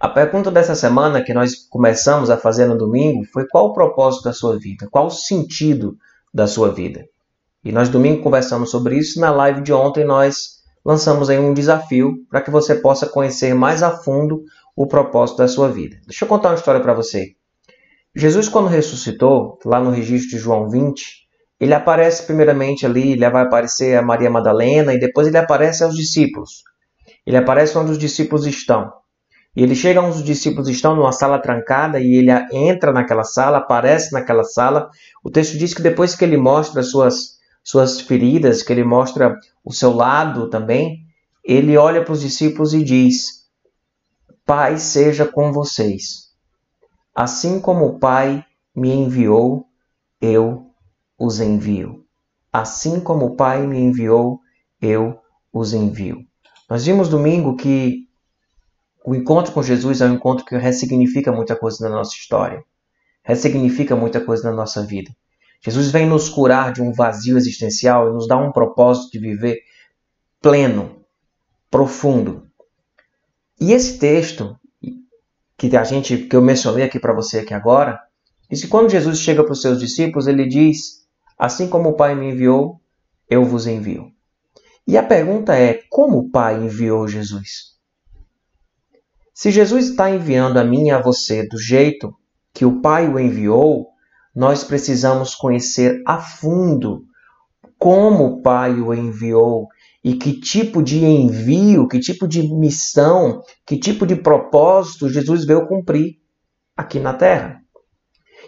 A pergunta dessa semana que nós começamos a fazer no domingo foi qual o propósito da sua vida? Qual o sentido da sua vida? E nós domingo conversamos sobre isso. Na live de ontem nós lançamos aí um desafio para que você possa conhecer mais a fundo o propósito da sua vida. Deixa eu contar uma história para você. Jesus, quando ressuscitou, lá no registro de João 20, ele aparece primeiramente ali, ele vai aparecer a Maria Madalena e depois ele aparece aos discípulos. Ele aparece onde os discípulos estão. E ele chega os discípulos estão numa sala trancada e ele entra naquela sala, aparece naquela sala. O texto diz que depois que ele mostra suas suas feridas, que ele mostra o seu lado também, ele olha para os discípulos e diz: Pai seja com vocês. Assim como o Pai me enviou, eu os envio. Assim como o Pai me enviou, eu os envio. Nós vimos domingo que o encontro com Jesus é um encontro que ressignifica muita coisa na nossa história, ressignifica muita coisa na nossa vida. Jesus vem nos curar de um vazio existencial e nos dá um propósito de viver pleno, profundo. E esse texto que a gente que eu mencionei aqui para você aqui agora, diz que quando Jesus chega para os seus discípulos, ele diz: "Assim como o Pai me enviou, eu vos envio". E a pergunta é: como o Pai enviou Jesus? Se Jesus está enviando a mim e a você do jeito que o Pai o enviou, nós precisamos conhecer a fundo como o Pai o enviou e que tipo de envio, que tipo de missão, que tipo de propósito Jesus veio cumprir aqui na terra.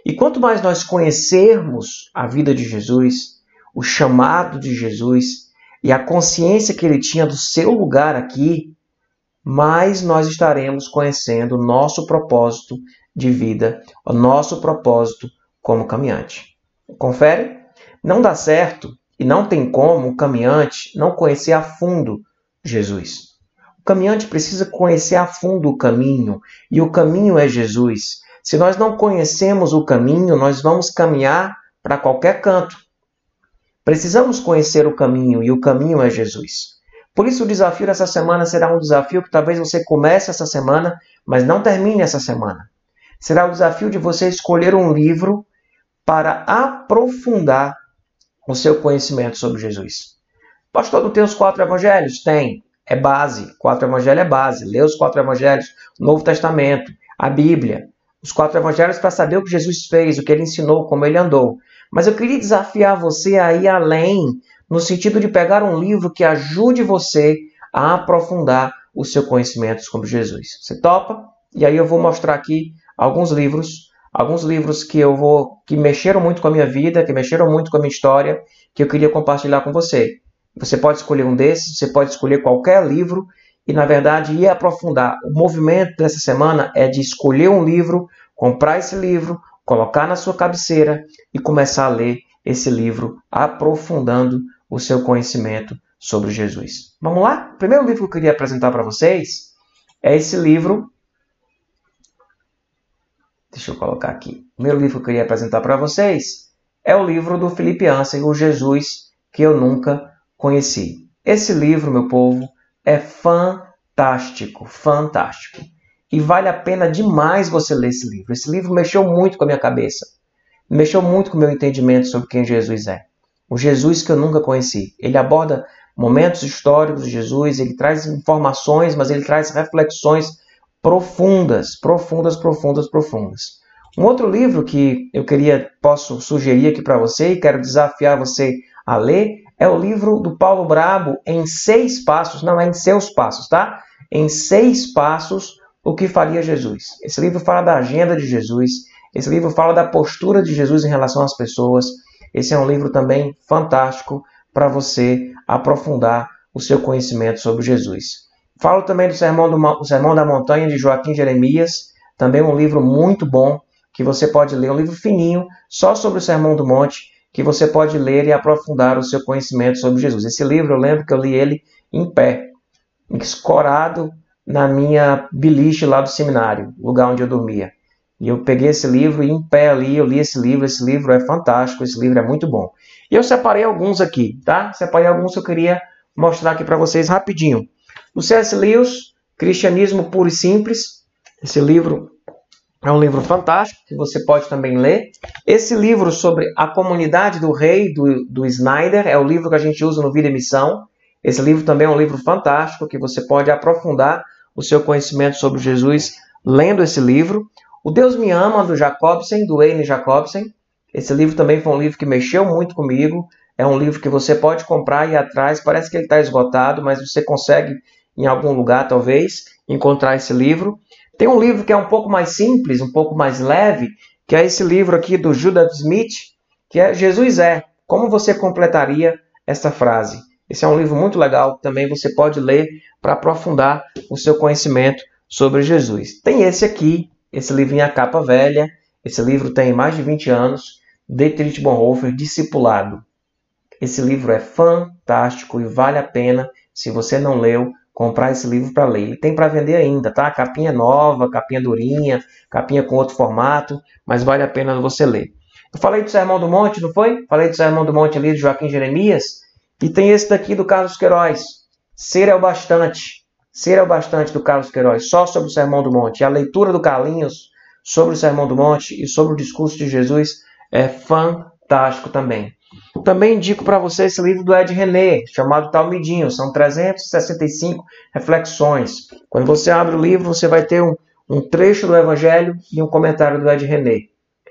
E quanto mais nós conhecermos a vida de Jesus, o chamado de Jesus e a consciência que ele tinha do seu lugar aqui, mais nós estaremos conhecendo o nosso propósito de vida, o nosso propósito como caminhante. Confere? Não dá certo e não tem como o caminhante não conhecer a fundo Jesus. O caminhante precisa conhecer a fundo o caminho, e o caminho é Jesus. Se nós não conhecemos o caminho, nós vamos caminhar para qualquer canto. Precisamos conhecer o caminho, e o caminho é Jesus. Por isso, o desafio dessa semana será um desafio que talvez você comece essa semana, mas não termine essa semana. Será o desafio de você escolher um livro para aprofundar o seu conhecimento sobre Jesus. Pastor, não tem os quatro evangelhos? Tem. É base. Quatro evangelhos é base. Lê os quatro evangelhos, Novo Testamento, a Bíblia. Os quatro evangelhos para saber o que Jesus fez, o que ele ensinou, como ele andou. Mas eu queria desafiar você a ir além, no sentido de pegar um livro que ajude você a aprofundar o seu conhecimento sobre Jesus. Você topa? E aí eu vou mostrar aqui alguns livros alguns livros que eu vou que mexeram muito com a minha vida, que mexeram muito com a minha história, que eu queria compartilhar com você. Você pode escolher um desses, você pode escolher qualquer livro e na verdade ir aprofundar. O movimento dessa semana é de escolher um livro, comprar esse livro, colocar na sua cabeceira e começar a ler esse livro aprofundando o seu conhecimento sobre Jesus. Vamos lá? O primeiro livro que eu queria apresentar para vocês é esse livro Deixa eu colocar aqui. O meu livro que eu queria apresentar para vocês é o livro do Felipe Ansem, O Jesus que eu nunca conheci. Esse livro, meu povo, é fantástico, fantástico. E vale a pena demais você ler esse livro. Esse livro mexeu muito com a minha cabeça. Mexeu muito com o meu entendimento sobre quem Jesus é. O Jesus que eu nunca conheci. Ele aborda momentos históricos de Jesus, ele traz informações, mas ele traz reflexões profundas, profundas, profundas, profundas. Um outro livro que eu queria, posso sugerir aqui para você e quero desafiar você a ler é o livro do Paulo Brabo em seis passos, não é em seus passos, tá? Em seis passos, o que faria Jesus. Esse livro fala da agenda de Jesus, esse livro fala da postura de Jesus em relação às pessoas. Esse é um livro também fantástico para você aprofundar o seu conhecimento sobre Jesus. Falo também do Sermão, do Sermão da Montanha de Joaquim Jeremias, também um livro muito bom que você pode ler, um livro fininho, só sobre o Sermão do Monte, que você pode ler e aprofundar o seu conhecimento sobre Jesus. Esse livro eu lembro que eu li ele em pé, escorado na minha beliche lá do seminário, lugar onde eu dormia. E eu peguei esse livro e em pé ali eu li esse livro. Esse livro é fantástico, esse livro é muito bom. E eu separei alguns aqui, tá? Separei alguns que eu queria mostrar aqui para vocês rapidinho. O C.S. Lewis, Cristianismo Puro e Simples, Esse livro é um livro fantástico que você pode também ler. Esse livro sobre a comunidade do rei do, do Snyder é o livro que a gente usa no Vida e Missão. Esse livro também é um livro fantástico que você pode aprofundar o seu conhecimento sobre Jesus lendo esse livro. O Deus Me Ama, do Jacobsen, do Wayne Jacobsen. Esse livro também foi um livro que mexeu muito comigo. É um livro que você pode comprar e ir atrás. Parece que ele está esgotado, mas você consegue em algum lugar, talvez, encontrar esse livro. Tem um livro que é um pouco mais simples, um pouco mais leve, que é esse livro aqui do Judas Smith, que é Jesus é. Como você completaria essa frase? Esse é um livro muito legal, também você pode ler para aprofundar o seu conhecimento sobre Jesus. Tem esse aqui, esse livro em a capa velha, esse livro tem mais de 20 anos, Dietrich Bonhoeffer, Discipulado. Esse livro é fantástico e vale a pena, se você não leu, comprar esse livro para ler. Ele tem para vender ainda, tá? Capinha nova, capinha durinha, capinha com outro formato, mas vale a pena você ler. Eu falei do Sermão do Monte, não foi? Falei do Sermão do Monte ali de Joaquim Jeremias. E tem esse daqui do Carlos Queiroz. Ser é o bastante. Ser é o bastante do Carlos Queiroz, só sobre o Sermão do Monte. A leitura do Carlinhos sobre o Sermão do Monte e sobre o discurso de Jesus é fantástico também. Também indico para você esse livro do Ed René, chamado Talmidinho. São 365 reflexões. Quando você abre o livro, você vai ter um, um trecho do Evangelho e um comentário do Ed René.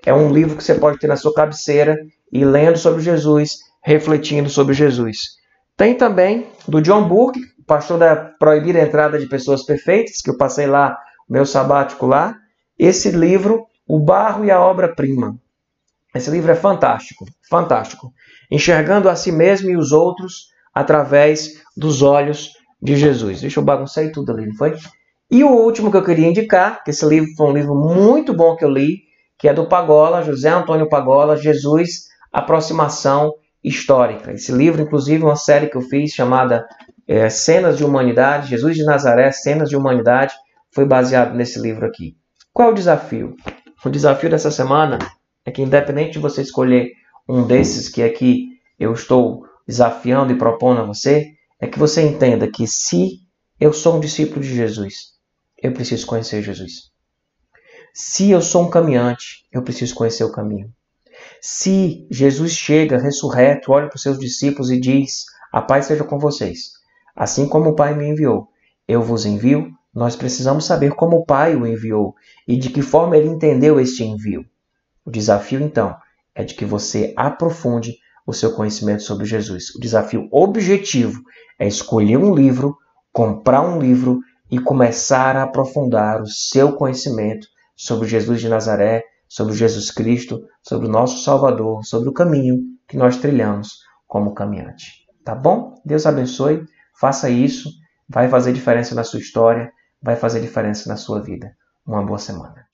É um livro que você pode ter na sua cabeceira e lendo sobre Jesus, refletindo sobre Jesus. Tem também do John Burke, pastor da Proibida Entrada de Pessoas Perfeitas, que eu passei lá, meu sabático lá. Esse livro, O Barro e a Obra-Prima. Esse livro é fantástico, fantástico. Enxergando a si mesmo e os outros através dos olhos de Jesus. Deixa eu bagunçar tudo ali, não foi? E o último que eu queria indicar, que esse livro foi um livro muito bom que eu li, que é do Pagola, José Antônio Pagola, Jesus, Aproximação Histórica. Esse livro, inclusive, uma série que eu fiz chamada é, Cenas de Humanidade, Jesus de Nazaré, Cenas de Humanidade, foi baseado nesse livro aqui. Qual é o desafio? O desafio dessa semana é que independente de você escolher um desses que aqui eu estou desafiando e propondo a você, é que você entenda que se eu sou um discípulo de Jesus, eu preciso conhecer Jesus. Se eu sou um caminhante, eu preciso conhecer o caminho. Se Jesus chega ressurreto, olha para os seus discípulos e diz: A paz seja com vocês. Assim como o Pai me enviou, eu vos envio. Nós precisamos saber como o Pai o enviou e de que forma ele entendeu este envio. O desafio, então, é de que você aprofunde o seu conhecimento sobre Jesus. O desafio objetivo é escolher um livro, comprar um livro e começar a aprofundar o seu conhecimento sobre Jesus de Nazaré, sobre Jesus Cristo, sobre o nosso Salvador, sobre o caminho que nós trilhamos como caminhante. Tá bom? Deus abençoe. Faça isso. Vai fazer diferença na sua história, vai fazer diferença na sua vida. Uma boa semana.